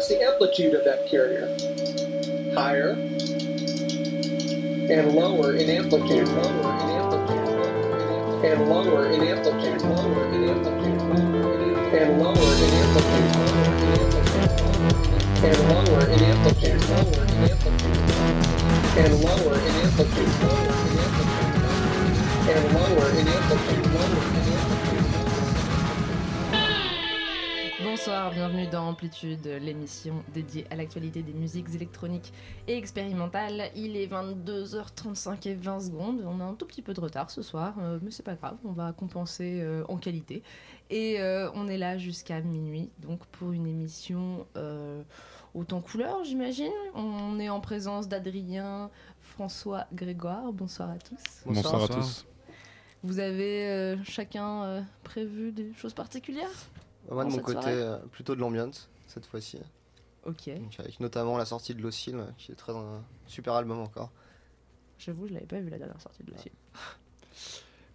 Adjust the amplitude of that carrier. Higher and lower in amplitude, lower in amplitude, and lower in amplitude, lower in amplitude, and lower in amplitude, and lower in amplitude, lower in amplitude, and lower in amplitude, lower in amplitude, and lower in amplitude, lower in amplitude. Bonsoir, bienvenue dans Amplitude, l'émission dédiée à l'actualité des musiques électroniques et expérimentales. Il est 22h35 et 20 secondes. On a un tout petit peu de retard ce soir, euh, mais c'est pas grave, on va compenser euh, en qualité. Et euh, on est là jusqu'à minuit, donc pour une émission euh, autant couleur, j'imagine. On est en présence d'Adrien, François, Grégoire. Bonsoir à tous. Bonsoir, à tous. Vous avez euh, chacun euh, prévu des choses particulières? Moi, de mon côté, soirée euh, plutôt de l'ambiance cette fois-ci. Ok, Donc, avec notamment la sortie de Locil, qui est très un super album encore. j'avoue, je l'avais pas vu la dernière sortie de l'OCI.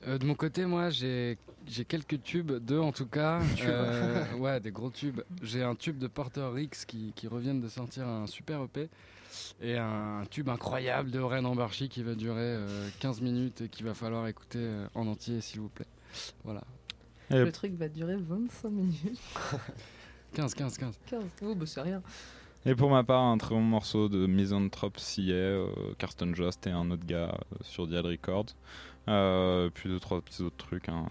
Euh, de mon côté, moi, j'ai j'ai quelques tubes, deux en tout cas. Euh, ouais, des gros tubes. J'ai un tube de Porter Rix qui, qui reviennent de sortir un super EP. Et un tube incroyable de Ren Ambarchi qui va durer euh, 15 minutes et qu'il va falloir écouter euh, en entier, s'il vous plaît. Voilà. Et- Le truc va durer 25 minutes. 15, 15, 15. 15. Oh, bah c'est rien. Et pour ma part, un très bon morceau de Misanthrope CA, euh, Carsten Jost et un autre gars euh, sur Dial Records. Euh, puis deux, trois petits autres trucs. hein.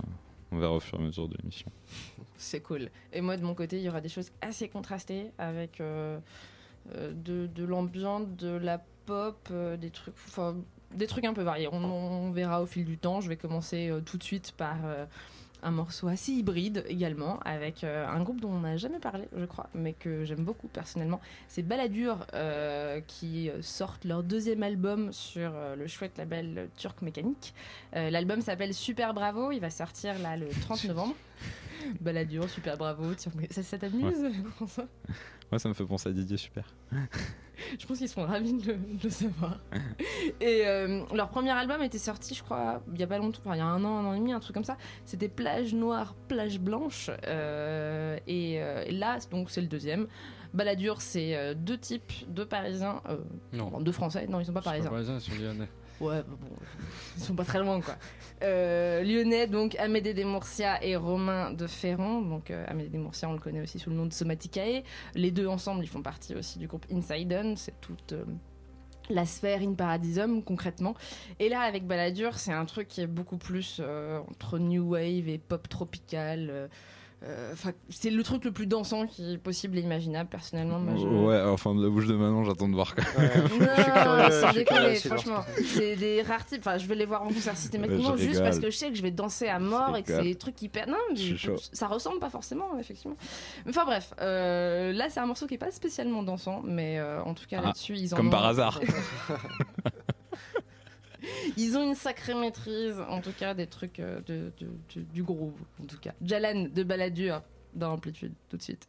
On verra au fur et à mesure de l'émission. C'est cool. Et moi, de mon côté, il y aura des choses assez contrastées avec euh, euh, de, de l'ambiance, de la pop, euh, des trucs, enfin, des trucs un peu variés. On, on verra au fil du temps. Je vais commencer euh, tout de suite par euh, un morceau assez hybride également, avec euh, un groupe dont on n'a jamais parlé, je crois, mais que j'aime beaucoup personnellement. C'est Balladur euh, qui sortent leur deuxième album sur euh, le chouette label Turc Mécanique. L'album s'appelle Super Bravo. Il va sortir là le 30 novembre. Balladur, Super Bravo. Ça, ça t'amuse François Moi, ça me fait penser à Didier Super. Je pense qu'ils seront ravis de le, de le savoir. Et euh, leur premier album était sorti, je crois, il y a pas longtemps, enfin, il y a un an, un an et demi, un truc comme ça. C'était Plage Noire, Plage Blanche. euh, et, euh, et là, donc c'est le deuxième. Balladur, c'est deux types, deux Parisiens, Non, deux Français, non, ils sont pas parisiens. pas parisien, je suis lyonnais. Ouais, bah bon, ils sont pas très loin, quoi. Euh, Lyonnais, donc Amédée Desmourcia et Romain de Ferrand. Donc euh, Amédée Desmourcia, on le connaît aussi sous le nom de Somaticae. Les deux ensemble, ils font partie aussi du groupe Insiden. C'est toute euh, la sphère In Paradisum, concrètement. Et là, avec Balladur, c'est un truc qui est beaucoup plus euh, entre New Wave et pop tropical. Euh, euh, c'est le truc le plus dansant qui est possible et imaginable, personnellement. Moi, je- Ouais, enfin, de la bouche de Manon, j'attends de voir. Ouais, sans déconner, voir franchement. C'est des rares types. Enfin, je vais les voir en concert systématiquement juste rigole. parce que je sais que je vais danser à mort et que c'est des trucs. Non, suis mais chaud. ça ressemble pas forcément, effectivement. Enfin bref, euh, là c'est un morceau qui est pas spécialement dansant, mais euh, en tout cas Ah, là-dessus ils en comme ont- par hasard. Ils ont une sacrée maîtrise, en tout cas, des trucs euh, de, du groove, en tout cas. Jalan de Balladur dans Amplitude, tout de suite.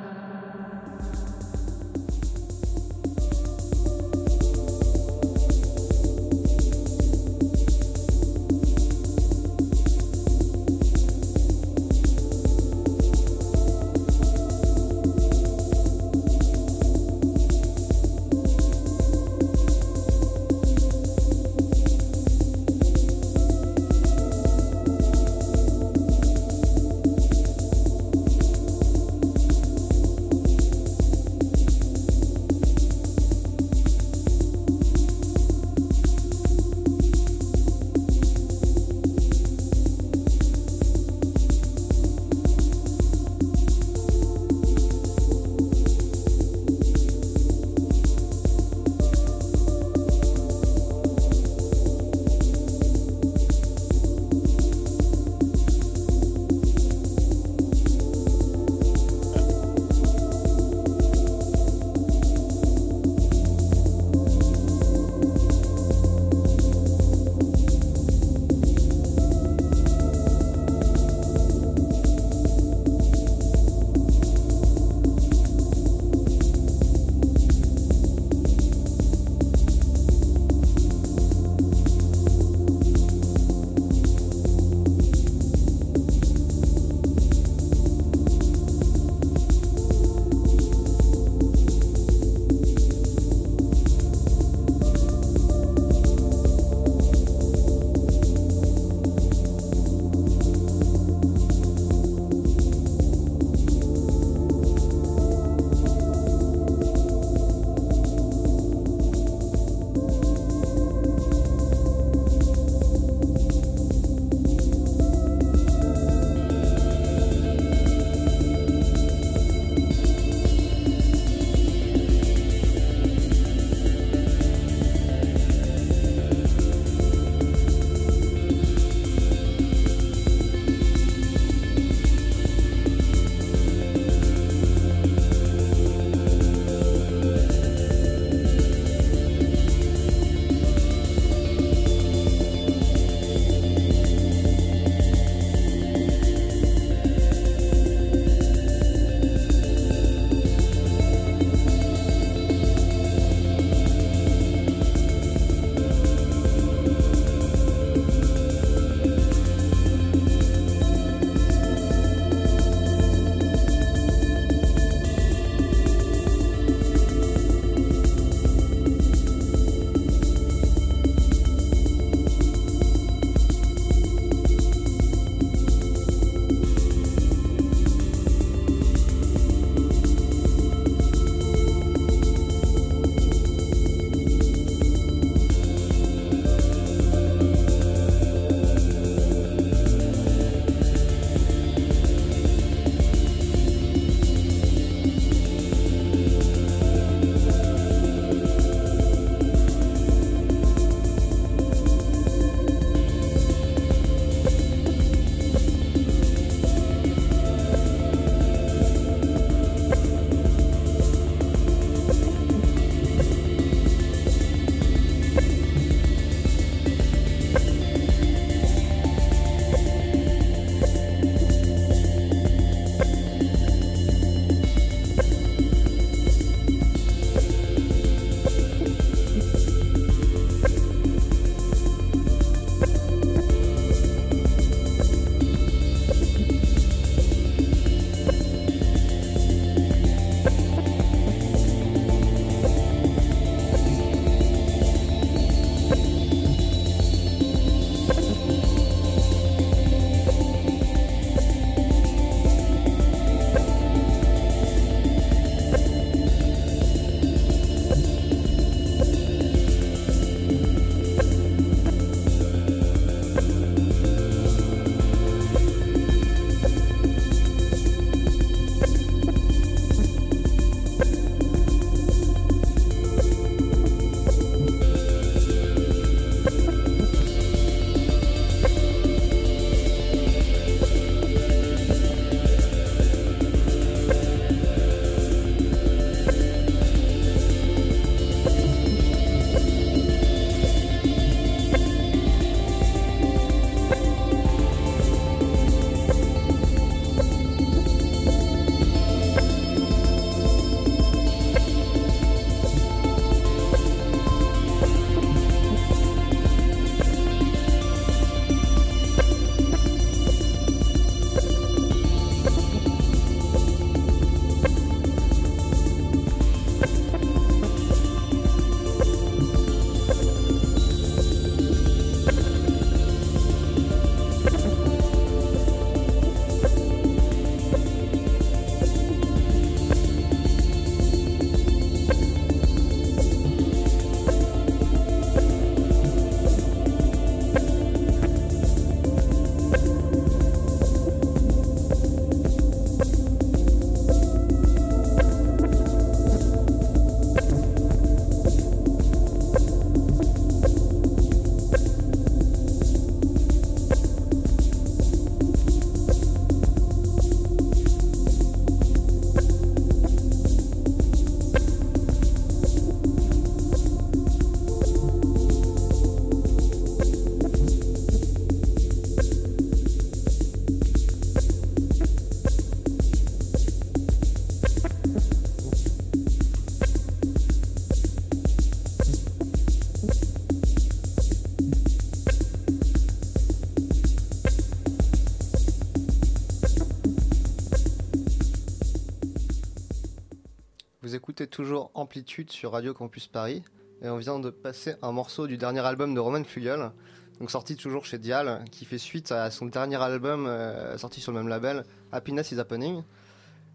Écoutez toujours Amplitude sur Radio Campus Paris et on vient de passer un morceau du dernier album de Roman Flugel, donc sorti toujours chez Dial, qui fait suite à son dernier album euh, sorti sur le même label, Happiness is Happening.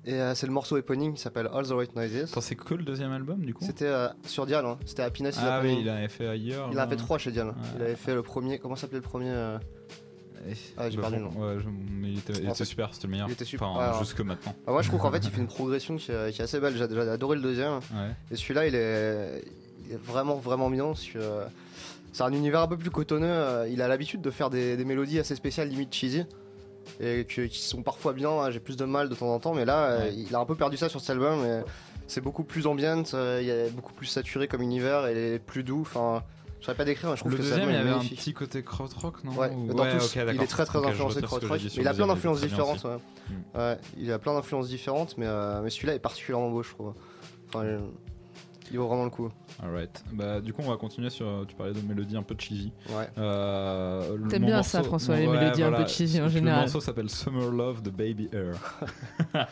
Et euh, c'est le morceau éponyme qui s'appelle All the Right Noises. C'est que le deuxième album du coup C'était euh, sur Dial, hein. c'était Happiness is Ah oui, Happening. il avait fait ailleurs. Il en a là. fait trois chez Dial. Ouais. Il avait fait le premier, comment s'appelait le premier Ah, j'ai perdu le nom. Ouais, je- mais il était, il En était fait, super, c'était le meilleur. il était super. Enfin, Ouais, alors- jusque maintenant. Ah, Moi je trouve qu'en fait il fait une progression qui, est qui est assez belle. J'ai j'ai adoré le deuxième. Ouais. Et celui-là, il est, il est vraiment, vraiment parce que, euh, C'est un univers un peu plus cotonneux. euh, Il a l'habitude de faire des, des mélodies assez spéciales, limite cheesy. Et que- qui sont parfois bien. hein, J'ai plus de mal de temps en temps. Mais là, euh, Ouais. il a un peu perdu ça sur cet album. et C'est beaucoup plus ambient. euh, Il est beaucoup plus saturé comme univers. Et plus doux. Enfin, je saurais pas décrire, mais je trouve Le que deuxième, album il y avait un petit côté krautrock, non Ouais, Ou- dans ouais, tous, ok, il est très très influencé krautrock. Mais il a le plein d'influences différentes. ouais. Ouais, il a plein d'influences différentes, mais, euh, mais celui-là est particulièrement beau, je trouve. Enfin, il vaut vraiment le coup. Alright. Bah, du coup, on va continuer sur. Tu parlais de mélodies un peu cheesy. Ouais. Euh, le- T'aimes bien morceau- ça, François, les ouais, mélodies un peu cheesy en Le général. morceau s'appelle Summer Love de Baby Air.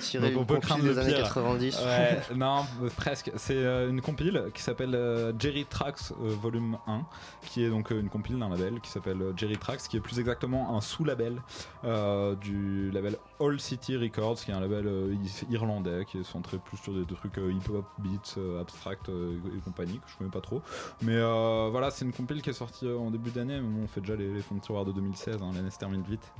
Tiré Donc on peut craindre le des années pire. 90. Ouais, non, presque. C'est euh, une compile qui s'appelle euh, Jerry Tracks Volume 1, qui est donc une compile d'un label qui s'appelle Jerry Tracks, qui est plus exactement un sous-label euh, du label All City Records, qui est un label euh, irlandais qui est centré plus sur des, des trucs hip-hop, beats, abstract euh, et compagnie, que je connais pas trop. Mais euh, voilà, c'est une compile qui est sortie euh, en début d'année, mais on fait déjà les, fonds de tiroir de 2016, hein, l'année se termine vite.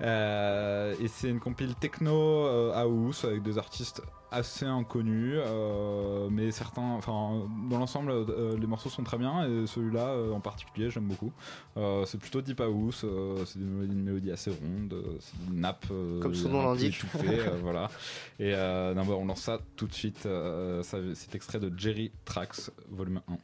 Euh, et c'est une compile techno euh, house avec des artistes assez inconnus, euh, mais certains, enfin, dans l'ensemble, euh, les morceaux sont très bien et celui-là euh, en particulier, j'aime beaucoup. C'est plutôt deep house, c'est une mélodie assez ronde, c'est une nappe, Comme son nom l'indique. étouffée, voilà. Et non, bah, on lance ça tout de suite. c'est extrait de Jerry Tracks, volume 1.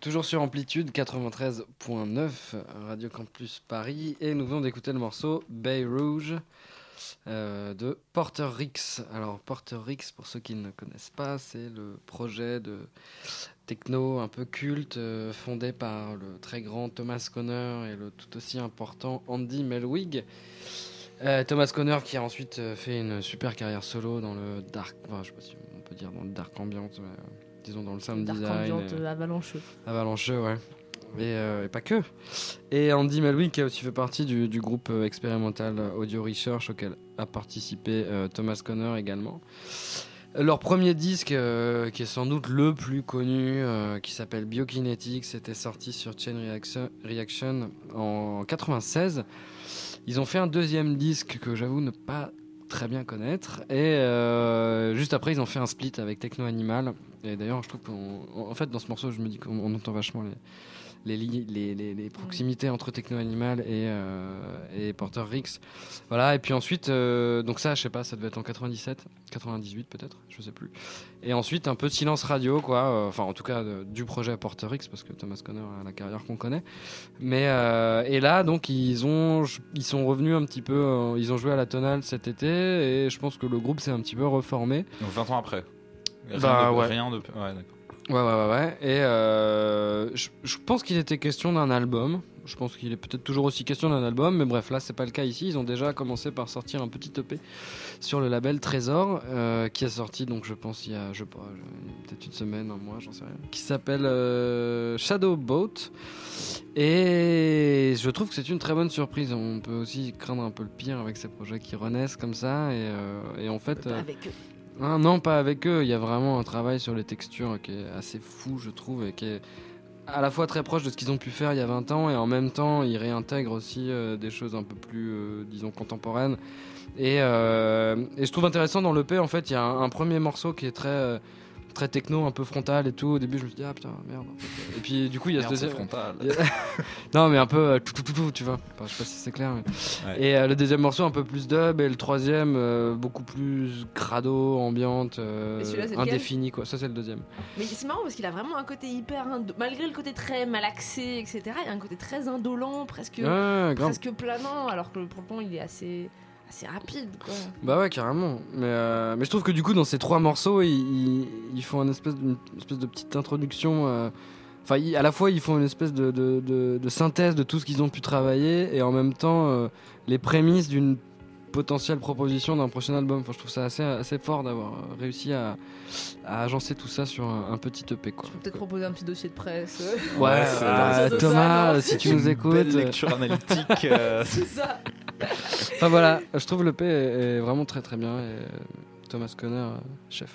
Toujours sur Amplitude 93.9 Radio Campus Paris et nous venons d'écouter le morceau Bay Rouge euh, de Porter Rix. Alors Porter Rix, pour ceux qui ne connaissent pas, c'est le projet de techno un peu culte euh, fondé par le très grand Thomas Conner et le tout aussi important Andy Melwig. Euh, Thomas Conner qui a ensuite fait une super carrière solo dans le dark, enfin, on peut dire dans le dark euh, disons dans le sound Dark design. ambiante euh, avalancheux. Avalancheux, ouais. Et, euh, et pas que. Et Andy Melwin qui a aussi fait partie du, du groupe euh, expérimental Audio Research auquel a participé euh, Thomas Conner également. Leur premier disque, qui est sans doute le plus connu, qui s'appelle Biokinetics, était sorti sur Chain Reaction, Reaction en 96. Ils ont fait un deuxième disque que j'avoue ne pas très bien connaître. Et juste après, ils ont fait un split avec Techno Animal. Et d'ailleurs, je trouve qu'en en fait, dans ce morceau, je me dis qu'on on entend vachement les, les, li- les, les- les proximités entre Techno Animal et, euh, et Porter Rix. Voilà, et puis ensuite, euh, donc ça, je sais pas, ça devait être en 97, 98 peut-être, je sais plus. Et ensuite, un peu de silence radio, quoi. euh, Enfin, en tout cas, du projet Porter Rix, parce que Thomas Conner a la carrière qu'on connaît. Mais euh, et là, donc, ils ont, ils sont revenus un petit peu, euh, ils ont joué à la tonale cet été, et je pense que le groupe s'est un petit peu reformé. Donc 20 ans après. Rien Bah, de, ouais. Rien de... Ouais, d'accord. Ouais, ouais, ouais, ouais. Et euh, je, je pense qu'il était question d'un album. Je pense qu'il est peut-être toujours aussi question d'un album, mais bref, là, c'est pas le cas ici. Ils ont déjà commencé par sortir un petit EP sur le label Trésor, euh, qui est sorti, donc je pense, il y a, je sais pas, je- peut-être une semaine, un mois, j'en sais rien, qui s'appelle euh, Shadow Boat. Et je trouve que c'est une très bonne surprise. On peut aussi craindre un peu le pire avec ces projets qui renaissent comme ça. Et, euh, et en fait. Euh, avec eux. Ah, non, pas avec eux. Il y a vraiment un travail sur les textures qui est assez fou, je trouve, et qui est à la fois très proche de ce qu'ils ont pu faire il y a 20 ans, et en même temps, ils réintègrent aussi euh, des choses un peu plus, euh, disons, contemporaines. Et, euh, et je trouve intéressant dans l'EP, en fait, il y a un, premier morceau qui est très, très techno, un peu frontal et tout. Au début, je me suis dit, ah putain, merde. en fait. Et puis, du coup, il y a Merde, ce deuxième. frontal. non, mais un peu euh, tout, tout, tout, tout, tu vois. Enfin, je sais pas si c'est clair. mais- Ouais. Et euh, le deuxième morceau un peu plus dub, et le troisième euh, beaucoup plus crado, ambiante, euh, indéfini, quoi. Ça, c'est le deuxième. Mais c'est marrant parce qu'il a vraiment un côté hyper. indo- Malgré le côté très malaxé, etc., il y a un côté très indolent, presque, Ouais, presque planant, alors que pourtant il est assez, assez rapide. Quoi. Bah ouais, carrément. Mais, euh, mais je trouve que du coup, dans ces trois morceaux, ils, ils, font une espèce, d'une espèce de petite introduction. euh, Enfin, à la fois, ils font une espèce de- de synthèse de tout ce qu'ils ont pu travailler, et en même temps, euh, les prémices d'une potentielle proposition d'un prochain album. Enfin, je trouve ça assez, assez fort d'avoir euh, réussi à, à agencer tout ça sur un, un petit EP, quoi. Je peux peut-être proposer un petit dossier de presse. Ouais, Ouais, euh, ça, Thomas, non si tu nous écoutes. Belle euh, lecture analytique. euh, c'est ça. Enfin voilà, je trouve le P est, est vraiment très très bien et euh, Thomas Conner, euh, chef.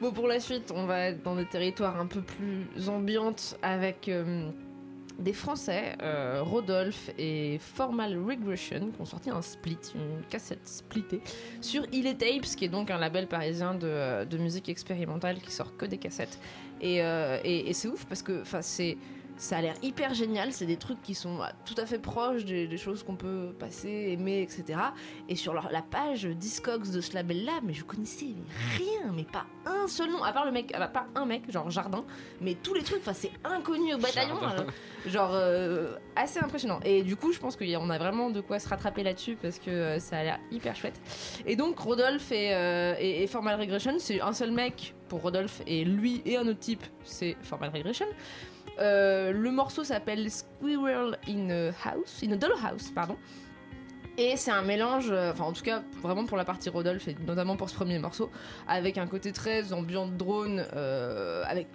Bon, pour la suite, on va être dans des territoires un peu plus ambiantes avec euh, des Français, euh, Rodolphe et Formal Regression, qui ont sorti un split, une cassette splittée, sur Illy Tapes, qui est donc un label parisien de, musique expérimentale qui sort que des cassettes. Et, euh, et- et c'est ouf parce que c'est. Ça a l'air hyper génial, c'est des trucs qui sont ah, tout à fait proches des, des choses qu'on peut passer, aimer, etc. Et sur leur- la page Discogs de ce label-là, mais je connaissais rien, mais pas un seul nom, à part le mec, ah bah, pas un mec, genre Jardin, mais tous les trucs, enfin c'est inconnu au bataillon, alors, genre euh, assez impressionnant. Et du coup, je pense qu'on a vraiment de quoi se rattraper là-dessus parce que euh, ça a l'air hyper chouette. Et donc Rodolphe et, euh, et- et Formal Regression, c'est un seul mec pour Rodolphe et lui et un autre type, c'est Formal Regression. Euh, le morceau s'appelle Squirrel in a House, in a Dollhouse, pardon. Et c'est un mélange, euh, enfin en tout cas vraiment pour la partie Rodolphe et notamment pour ce premier morceau, avec un côté très ambiant drone, euh, avec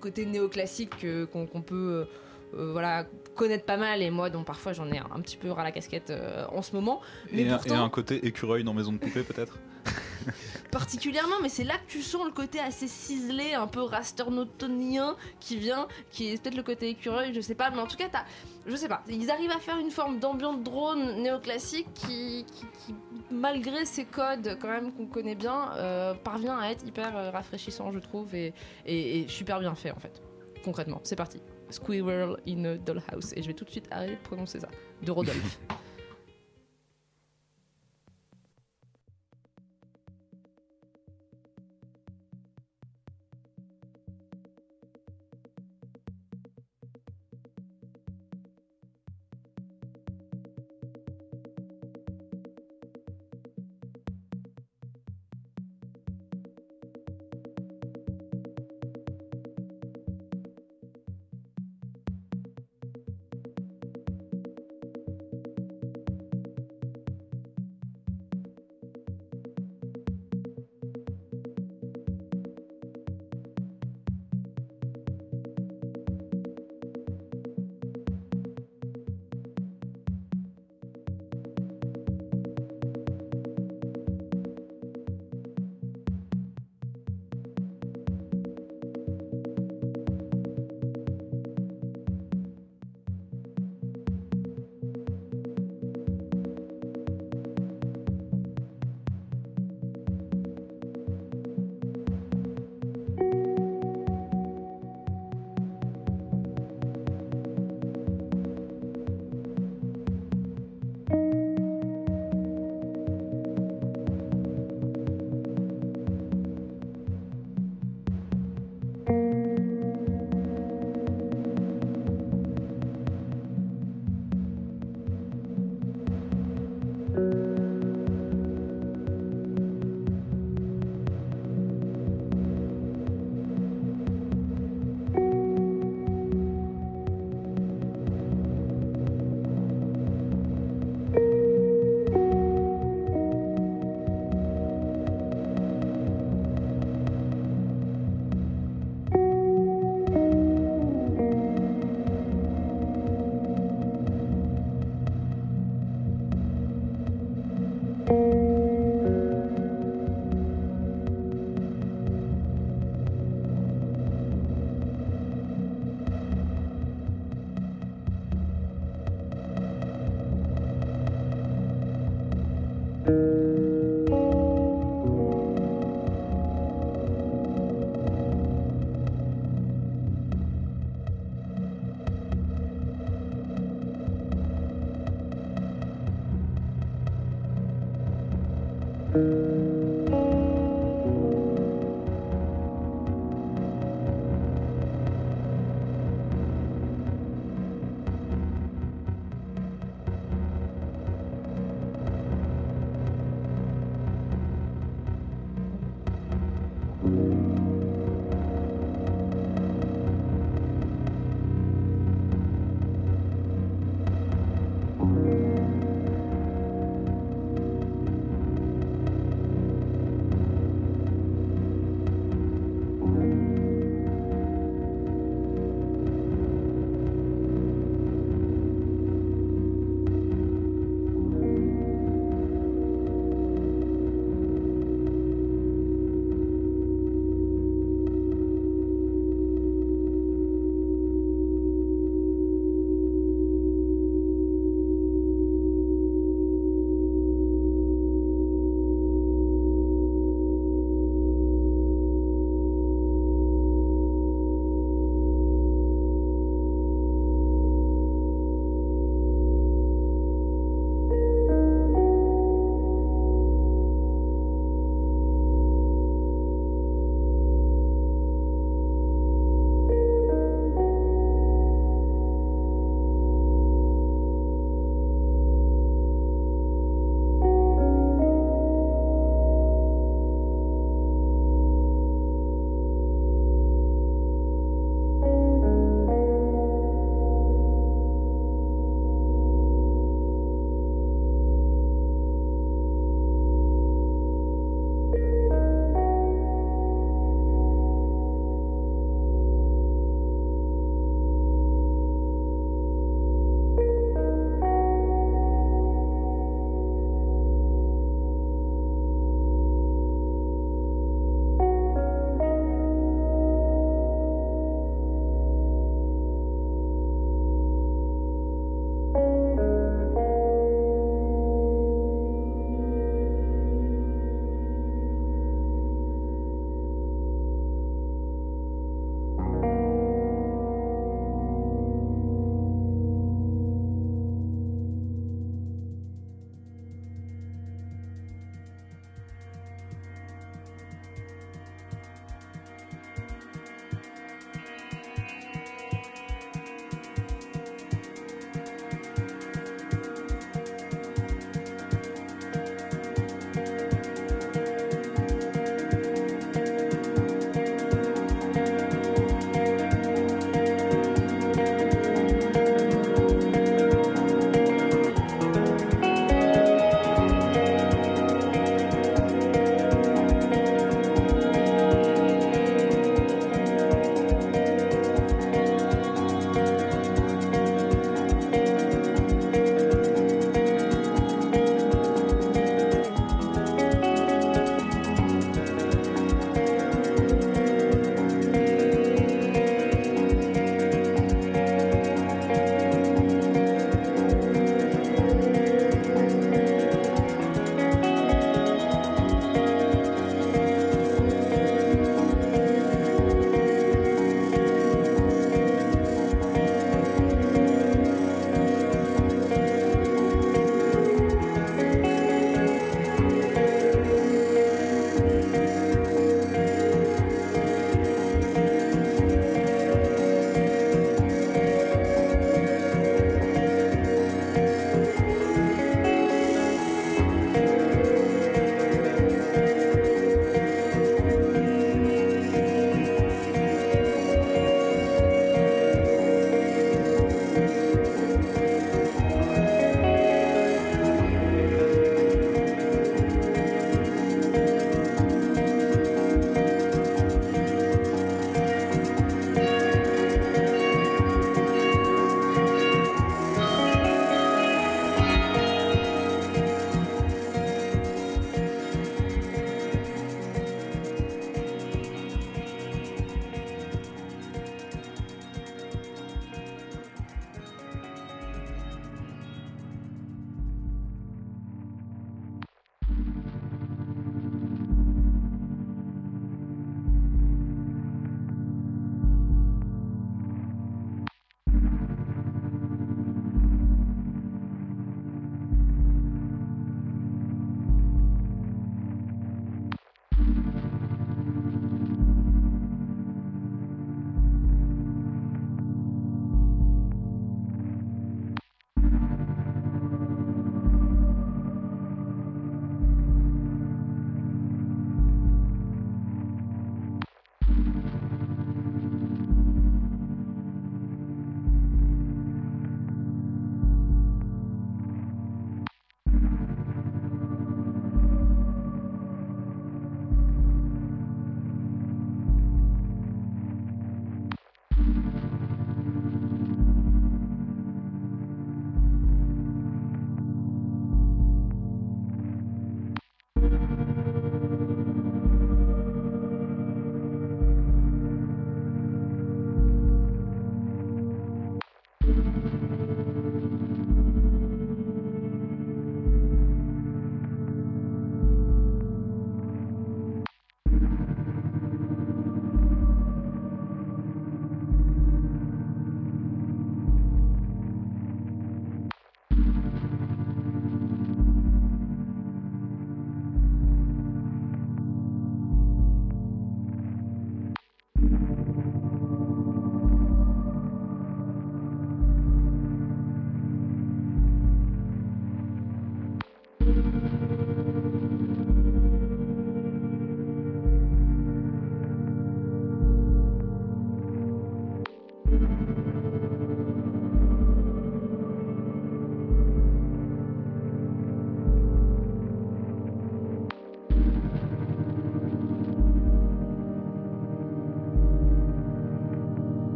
côté néoclassique euh, qu'on peut euh, voilà, connaître pas mal et moi dont parfois j'en ai un, un petit peu ras la casquette en ce moment. Mais et, un- et un côté écureuil dans Maison de Poupée, peut-être? particulièrement, mais c'est là que tu sens le côté assez ciselé, un peu rasternotonien qui vient, qui est peut-être le côté écureuil, je sais pas, mais en tout cas, t'as, je sais pas, ils arrivent à faire une forme d'ambiance drone néoclassique qui, qui, qui, malgré ces codes quand même qu'on connaît bien, euh, parvient à être hyper euh, rafraîchissant, je trouve, et, et, et super bien fait en fait. Concrètement, c'est parti. Squirrel in a Dollhouse, et je vais tout de suite arrêter de prononcer ça, de Rodolphe.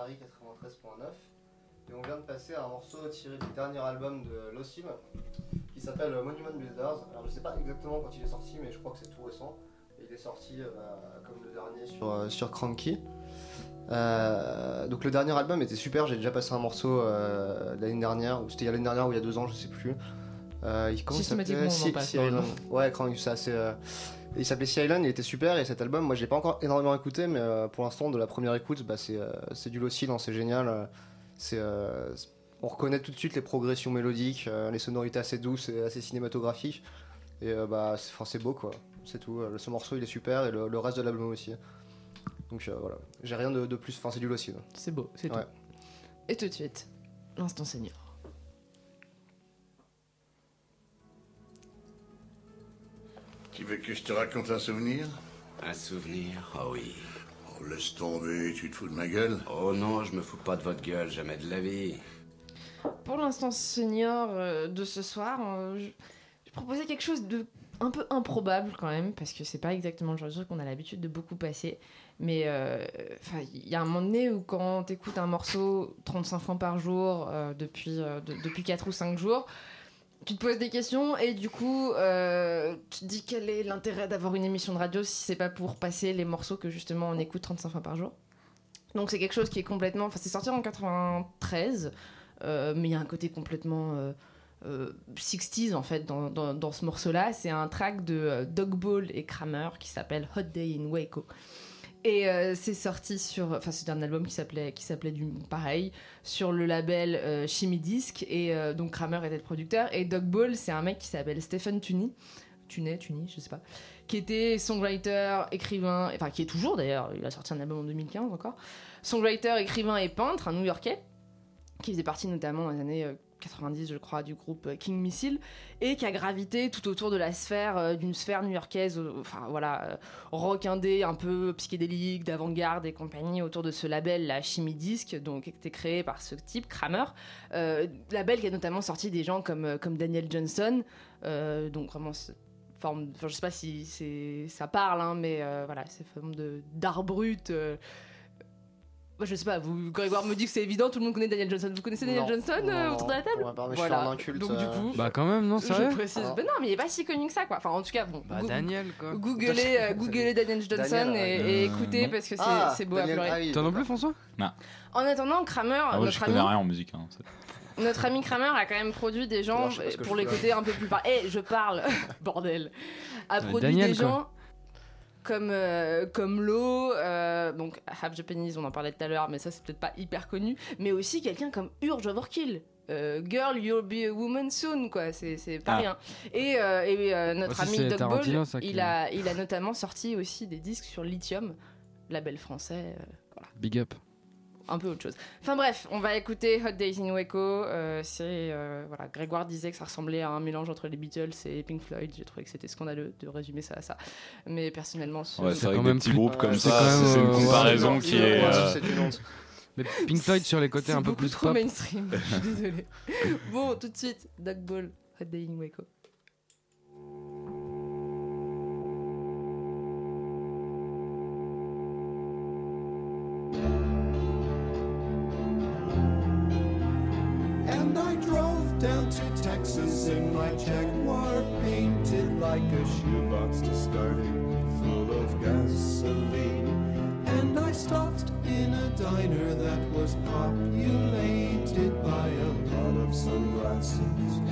Paris 93.9 et on vient de passer un morceau tiré du dernier album de Lossim qui s'appelle Monument Builders. Alors je sais pas exactement quand il est sorti mais je crois que c'est tout récent. Et il est sorti euh, bah, comme le dernier sur, euh, sur Cranky. Euh, donc le dernier album était super, j'ai déjà passé un morceau euh, l'année dernière, ou c'était il y a l'année dernière ou il y a deux ans, je sais plus. Euh, il, Systématiquement, on en passe. Ouais, Cranky, c'est assez... il s'appelait Sea Island, il était super et cet album, moi j'ai pas encore énormément écouté, mais euh, pour l'instant de la première écoute, bah, c'est euh, c'est du Lossil, c'est génial. euh, c'est euh, on reconnaît tout de suite les progressions mélodiques, les sonorités assez douces et assez cinématographiques. Et bah c'est beau quoi, c'est tout. Ce morceau il est super et le, le reste de l'album aussi. Donc voilà, j'ai rien de, de plus, enfin c'est du Lossil. C'est beau, c'est Ouais. tout. Et tout de suite, l'instant senior. Veux que je te raconte un souvenir Un souvenir Oh oui. Oh, laisse tomber, tu te fous de ma gueule Oh non, je me fous pas de votre gueule, jamais de la vie. Pour l'instant senior euh, de ce soir, euh, je, je proposais quelque chose de un peu improbable quand même, parce que c'est pas exactement le genre de choses qu'on a l'habitude de beaucoup passer. Mais euh, enfin, il y a un moment donné où quand t'écoutes un morceau 35 fois par jour euh, depuis, euh, de- depuis 4 ou 5 jours, tu te poses des questions et du coup, euh, tu te dis quel est l'intérêt d'avoir une émission de radio si c'est pas pour passer les morceaux que justement on écoute 35 fois par jour. Donc c'est quelque chose qui est complètement... Enfin, c'est sorti en 93. Euh, mais il y a un côté complètement euh, euh, 60s en fait dans, dans, dans ce morceau-là. C'est un track de euh, Dog Ball et Kramer qui s'appelle Hot Day in Waco. Et euh, c'est sorti sur. Enfin, c'était un album qui s'appelait, qui s'appelait du pareil, sur le label euh, Chimie Disc. Et euh, donc Kramer était le producteur. Et Dog Ball, c'est un mec qui s'appelle Stephen Tunney. Tunney, Tunney, je sais pas. Qui était songwriter, écrivain. Enfin, qui est toujours d'ailleurs. Il a sorti un album en 2015 encore. Songwriter, écrivain et peintre, un New Yorkais qui faisait partie notamment dans les années euh, 90, je crois, du groupe euh, King Missile, et qui a gravité tout autour de la sphère, euh, d'une sphère new-yorkaise, euh, enfin voilà, rock indé, un peu psychédélique, d'avant-garde et compagnie, autour de ce label, la Chimie Disc, donc qui été créé par ce type, Kramer. Label qui a notamment sorti des gens comme, comme Daniel Johnson, donc vraiment forme, enfin je sais pas si ça parle, hein, mais euh, voilà, c'est forme de d'art brut. Moi, je sais pas, vous, Grégoire me dit que c'est évident, tout le monde connaît Daniel Johnson. Vous connaissez Daniel Non. Johnson euh, Non, autour de la table pour ma part, mais je Voilà. suis un inculte, Donc, du euh, coup, Bah quand même, non, sérieux je précise. Ah. Non, mais il est pas si connu que ça, quoi. Enfin, en tout cas, bon. Bah Daniel quoi. Googlez, euh, googlez Daniel Johnson Daniel, et, Euh, écoutez non. parce que c'est Ah, c'est beau Daniel- à pleurer. ah oui, Toi non plus d'accord. François En attendant, Kramer, Ah ouais, je notre, connais ami, rien en musique. hein, c'est- notre ami Kramer a quand même produit des gens Alors, je sais pas ce que pour je les côtés un peu plus par. Eh, je parle, bordel. A Euh, produit Daniel, des quoi. gens comme euh, comme Lo, euh, donc Half Japanese, on en parlait tout à l'heure, mais ça c'est peut-être pas hyper connu, mais aussi quelqu'un comme Urge Overkill. Euh, Girl, you'll be a woman soon, quoi. C'est pas Ah. rien. Et, euh, et notre Aussi, ami Tarantino, Ball, ça, il a il a notamment sorti aussi des disques sur Lithium, label français. Big up. Un peu autre chose. Enfin bref, on va écouter Hot Days in Waco. Euh, c'est euh, voilà, Grégoire disait que ça ressemblait à un mélange entre les Beatles et Pink Floyd. J'ai trouvé que c'était scandaleux de résumer ça à ça. Mais personnellement, ce- Ouais, c'est vrai quand des même petits plus- groupes comme c'est ça, quand c'est une comparaison Ouais, qui ouais, est. ouais, c'est une honte. Mais Pink Floyd sur les côtés c'est un peu plus trop pop. mainstream. Je suis désolée. bon, tout de suite, Doug Ball, Hot Day in Waco. Populated by a lot of sunglasses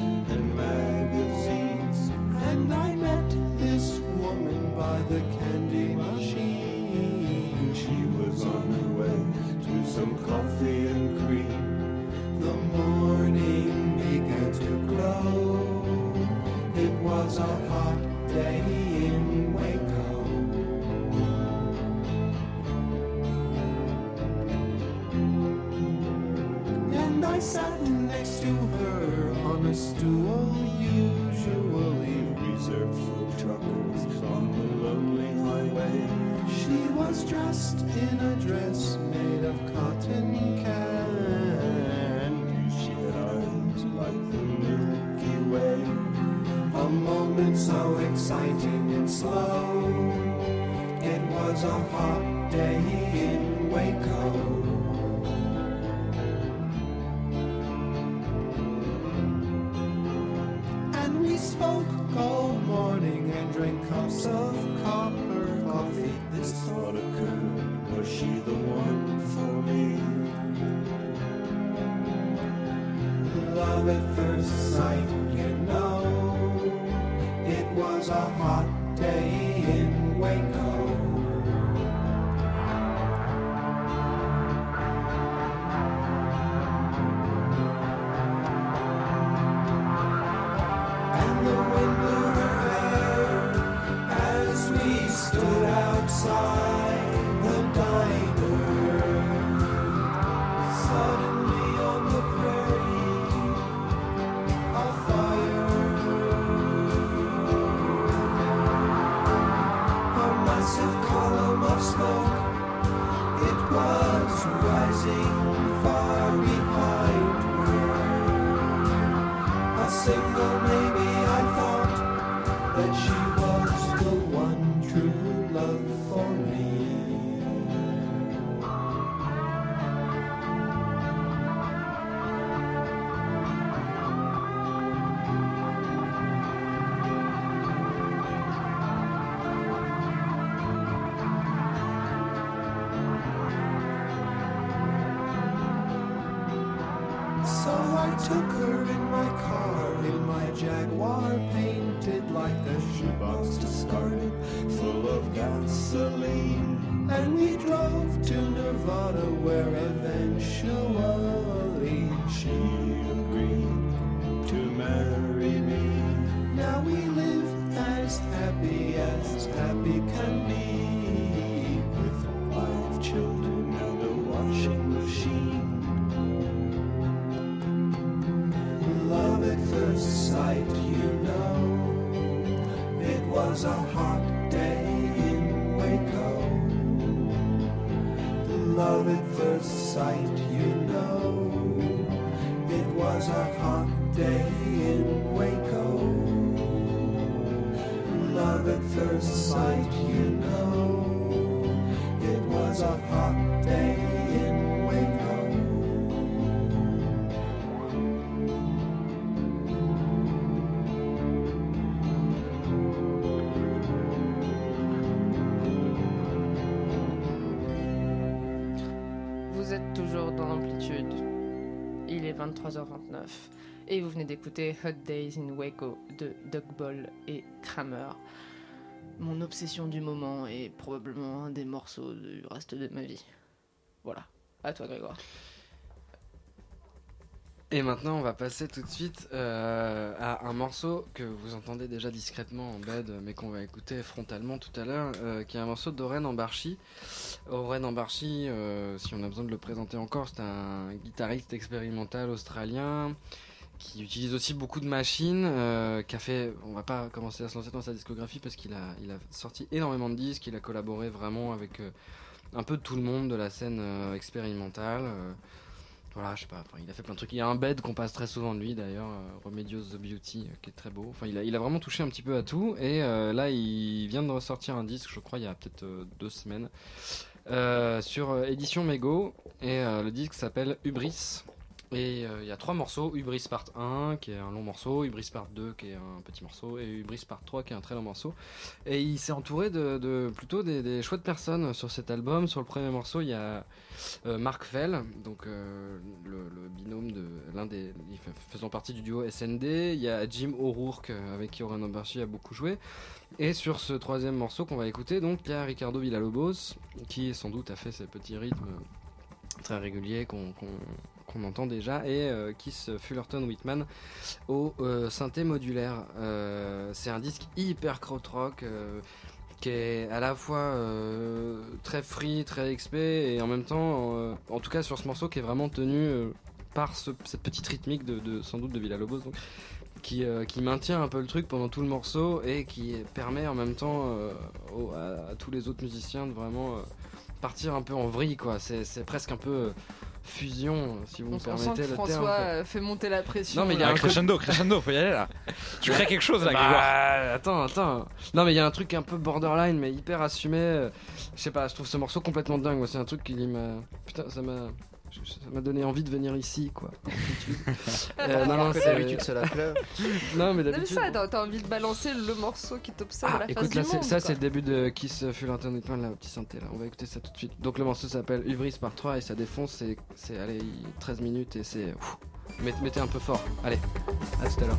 A et vous venez d'écouter Hot Days in Waco de Doug Ball et Kramer. Mon obsession du moment est probablement un des morceaux du reste de ma vie. Voilà. À toi Grégoire. Et maintenant, on va passer tout de suite euh, à un morceau que vous entendez déjà discrètement en bed, mais qu'on va écouter frontalement tout à l'heure, euh, qui est un morceau d'Oren Ambarchi. Oren Ambarchi, euh, si on a besoin de le présenter encore, c'est un guitariste expérimental australien qui utilise aussi beaucoup de machines, euh, qui a fait, on va pas commencer à se lancer dans sa discographie parce qu'il a, sorti énormément de disques, il a collaboré vraiment avec euh, un peu tout le monde de la scène euh, expérimentale. voilà, je sais pas, il a fait plein de trucs. Il y a un bed qu'on passe très souvent de lui d'ailleurs, Remedios the Beauty, qui est très beau. Enfin, il a, il a vraiment touché un petit peu à tout. Et là, il vient de ressortir un disque, je crois, il y a peut-être deux semaines, sur édition Mego. Et le disque s'appelle Hubris. Et euh, il y a trois morceaux Hubris Part 1, qui est un long morceau, Hubris Part 2, qui est un petit morceau, et Hubris Part 3, qui est un très long morceau. Et il s'est entouré de, plutôt des, chouettes personnes sur cet album. Sur le premier morceau, il y a euh, Mark Fell, donc euh, le, binôme de l'un des faisant partie du duo SND. Il y a Jim O'Rourke euh, avec qui Oren Ambarchi a beaucoup joué. Et sur ce troisième morceau qu'on va écouter, donc il y a Ricardo Villalobos qui sans doute a fait ces petits rythmes très réguliers qu'on- qu'on entend déjà et euh, Kiss Fullerton Whitman au euh, synthé modulaire. Euh, c'est un disque hyper krautrock euh, qui est à la fois euh, très free, très XP et en même temps, euh, en tout cas sur ce morceau, qui est vraiment tenu euh, par ce- cette petite rythmique de, sans doute de Villalobos, donc, qui, euh, maintient un peu le truc pendant tout le morceau et qui permet en même temps euh, à, tous les autres musiciens de vraiment euh, partir un peu en vrille. C'est presque un peu euh, fusion, si vous On, me sent permettez que le François terme. fait monter la pression. Non, mais il y a un crescendo, crescendo, faut y aller là. Tu crées quelque chose là, Grégoire. Bah, attends, attends. Non, mais il y a un truc un peu borderline, mais hyper assumé. euh, Je sais pas, je trouve ce morceau complètement dingue. Moi, c'est un truc qui m'a. Putain, ça m'a. Ça m'a donné envie de venir ici, quoi. Euh, non, non, d'habitude, c'est la fleuve. Non, mais d'habitude. ça, t'as envie de balancer le morceau qui t'observe à la Écoute, du là, monde. ça, c'est le début de Kiss Fullerton Whitman, là, au petit synthé, là. On va écouter ça tout de suite. Donc, le morceau s'appelle Hubris par 3 et ça défonce. C'est, c'est allez, 13 minutes et c'est. mettez un peu fort. Allez, à tout à l'heure.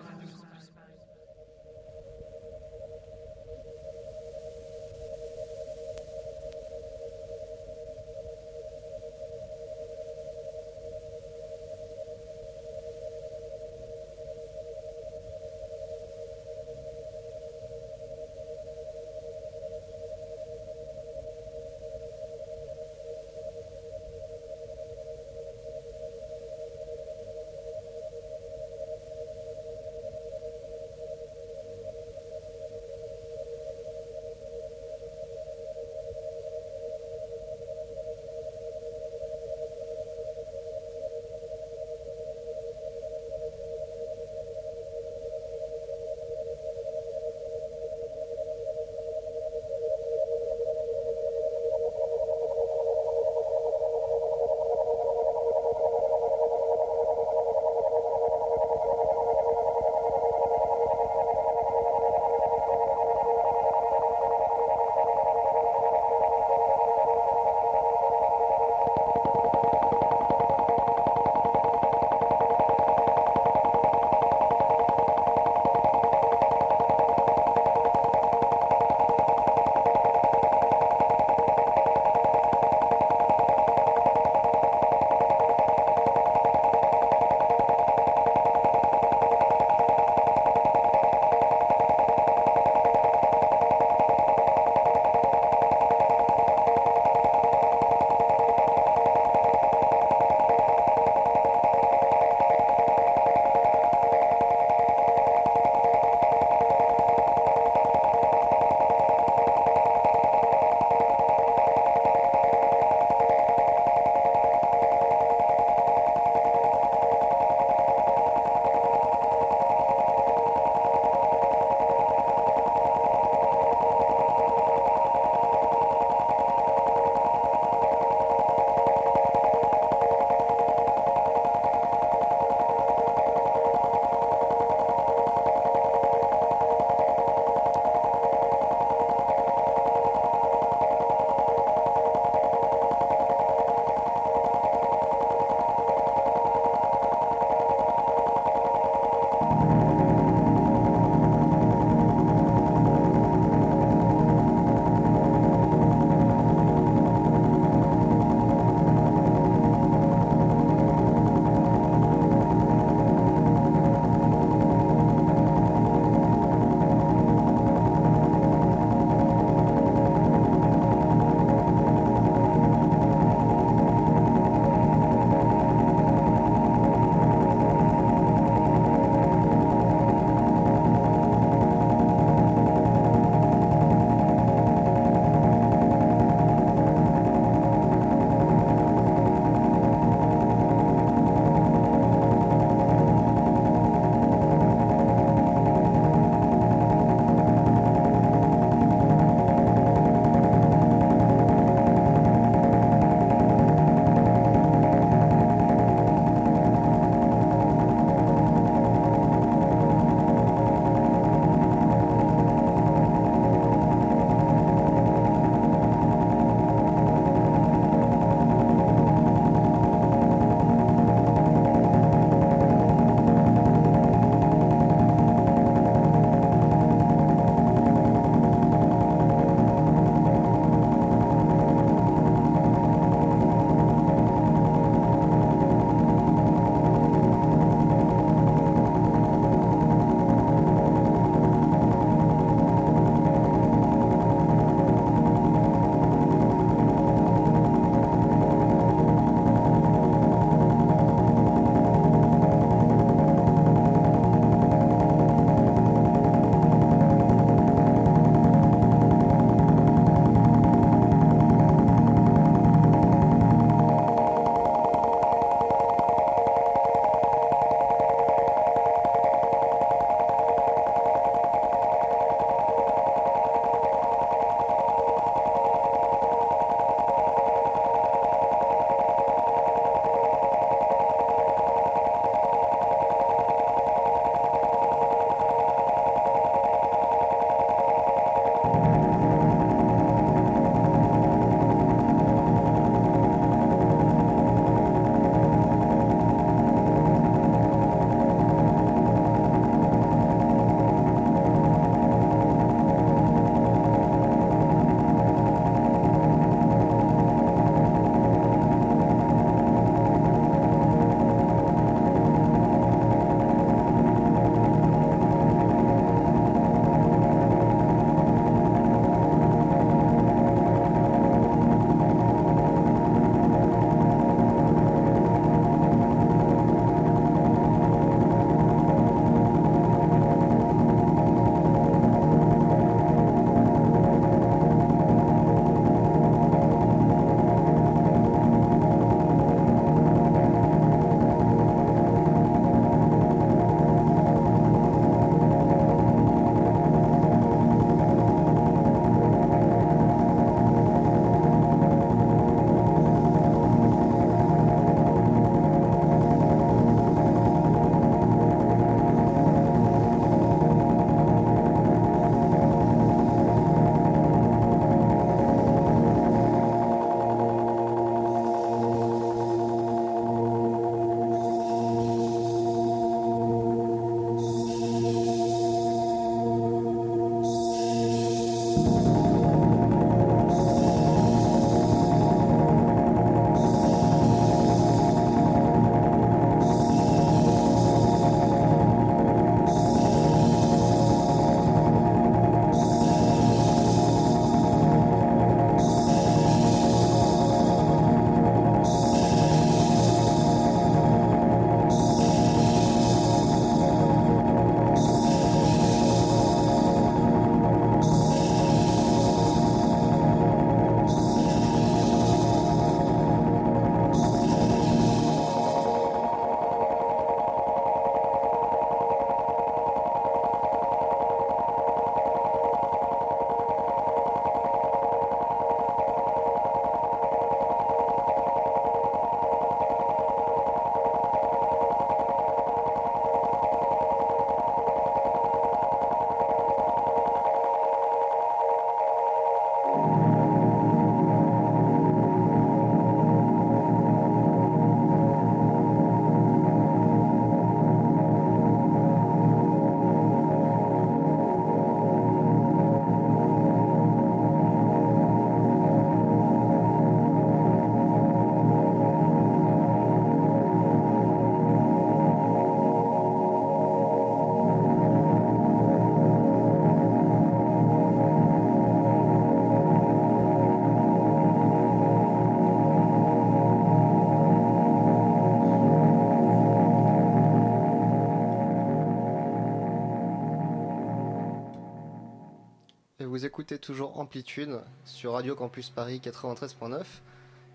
Vous écoutez toujours Amplitude sur Radio Campus Paris 93.9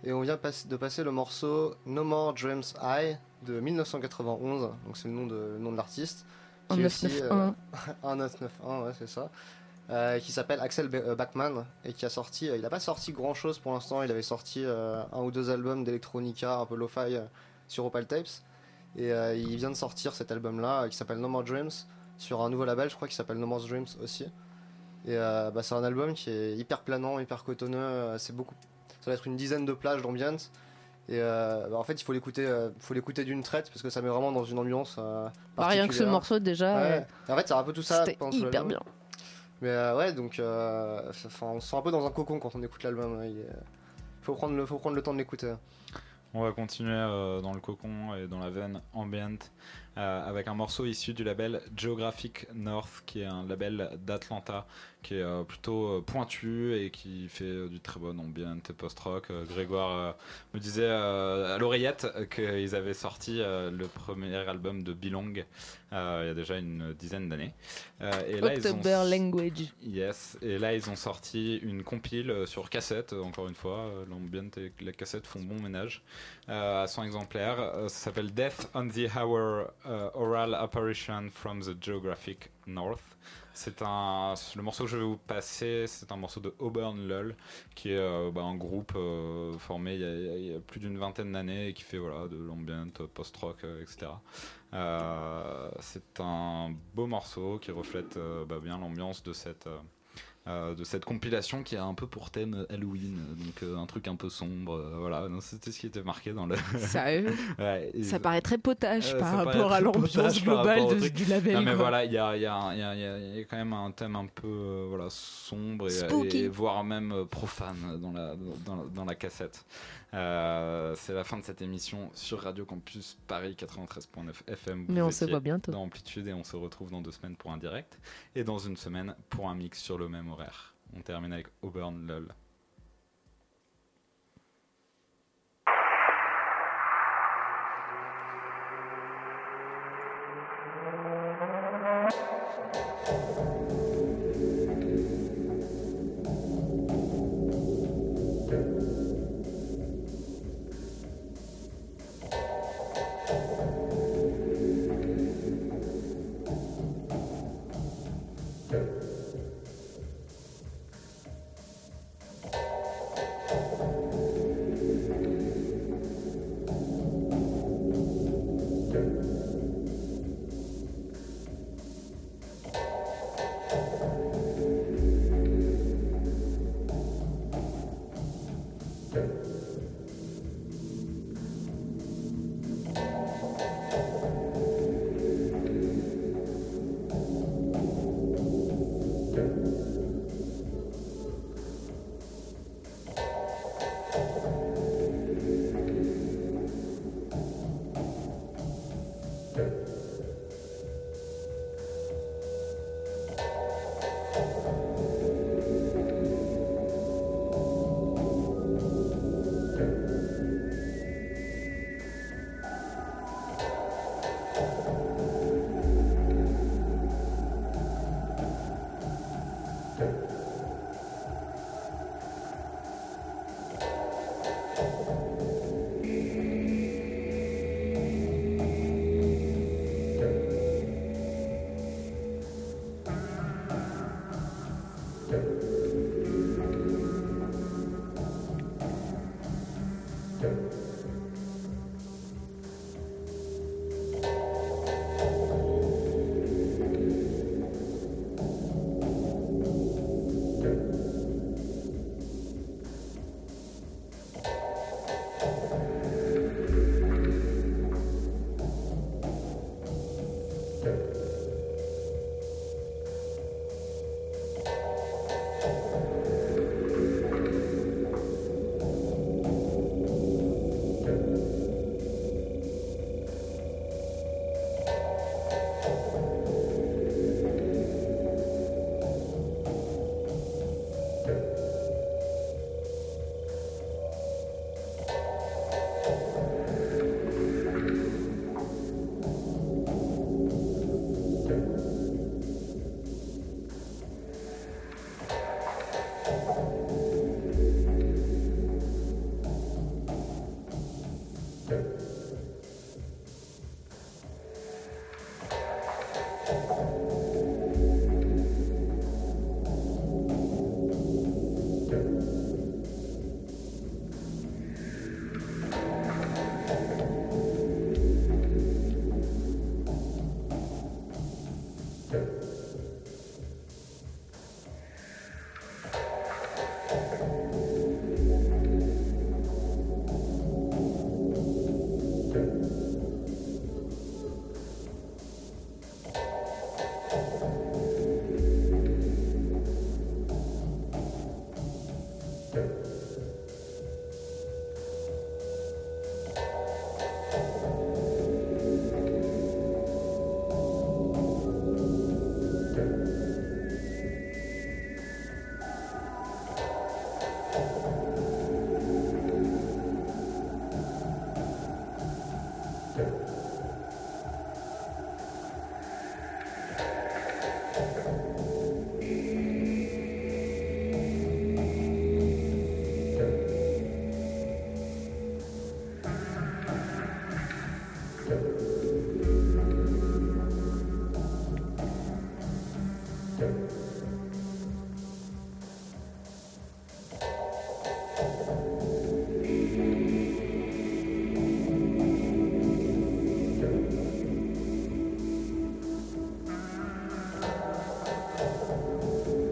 et on vient de passer le morceau No More Dreams High de 1991, donc c'est le nom de, le nom de l'artiste. En qui est aussi, 991. euh, 1991, ouais, c'est ça. Euh, qui s'appelle Axel euh, Bachmann et qui a sorti, euh, il n'a pas sorti grand chose pour l'instant, il avait sorti euh, un ou deux albums d'electronica un peu lo-fi sur Opal Tapes et il vient de sortir cet album là qui s'appelle No More Dreams sur un nouveau label, je crois, qui s'appelle No More Dreams aussi. Et euh, bah, c'est un album qui est hyper planant, hyper cotonneux. euh, C'est beaucoup. Ça va être une dizaine de plages d'ambiance. Et euh, bah, en fait, il faut l'écouter, euh, faut l'écouter d'une traite parce que ça met vraiment dans une ambiance. euh, Bah, rien que ce morceau déjà, Ouais. euh, Et en fait, c'est un peu tout ça. c'était hyper bien. Mais euh, ouais, donc, euh, on se sent un peu dans un cocon quand on écoute l'album. Il est- faut prendre le, faut prendre le temps de l'écouter. On va continuer euh, dans le cocon et dans la veine ambient euh, avec un morceau issu du label Geographic North, qui est un label d'Atlanta qui est euh, plutôt euh, pointu et qui fait euh, du très bon ambient post-rock. Grégoire me disait à l'oreillette qu'ils avaient sorti le premier album de Belong il y a déjà une dizaine d'années. Et là, ils ont- October Language. Yes, et là ils ont sorti une compile sur cassette, encore une fois, l'ambient et la cassette font bon ménage, à 100 exemplaires. Ça s'appelle Death on the Hour Oral Apparition from the Geographic North. C'est un, le morceau que je vais vous passer, c'est un morceau de Auburn Lull, qui est euh, bah, un groupe euh, formé il y, a, plus d'une vingtaine d'années et qui fait voilà, de l'ambient, post-rock, euh, etc. C'est un beau morceau qui reflète bah, bien l'ambiance de cette, de cette compilation qui a un peu pour thème Halloween, donc euh, un truc un peu sombre. euh, voilà, c'était ce qui était marqué dans le. Sérieux? Ouais, Ça paraît très potage euh, par rapport à l'ambiance globale de- du label. Non, mais quoi. voilà, il y a, y, a, y, a, y a- quand même un thème un peu euh, voilà, sombre et, et voire même euh, profane dans la, dans, dans la cassette. Euh, c'est la fin de cette émission sur Radio Campus Paris 93.9 FM. Mais on se voit bientôt. Dans Amplitude et on se retrouve dans deux semaines pour un direct et dans une semaine pour un mix sur le même horaire. On termine avec Auburn LOL.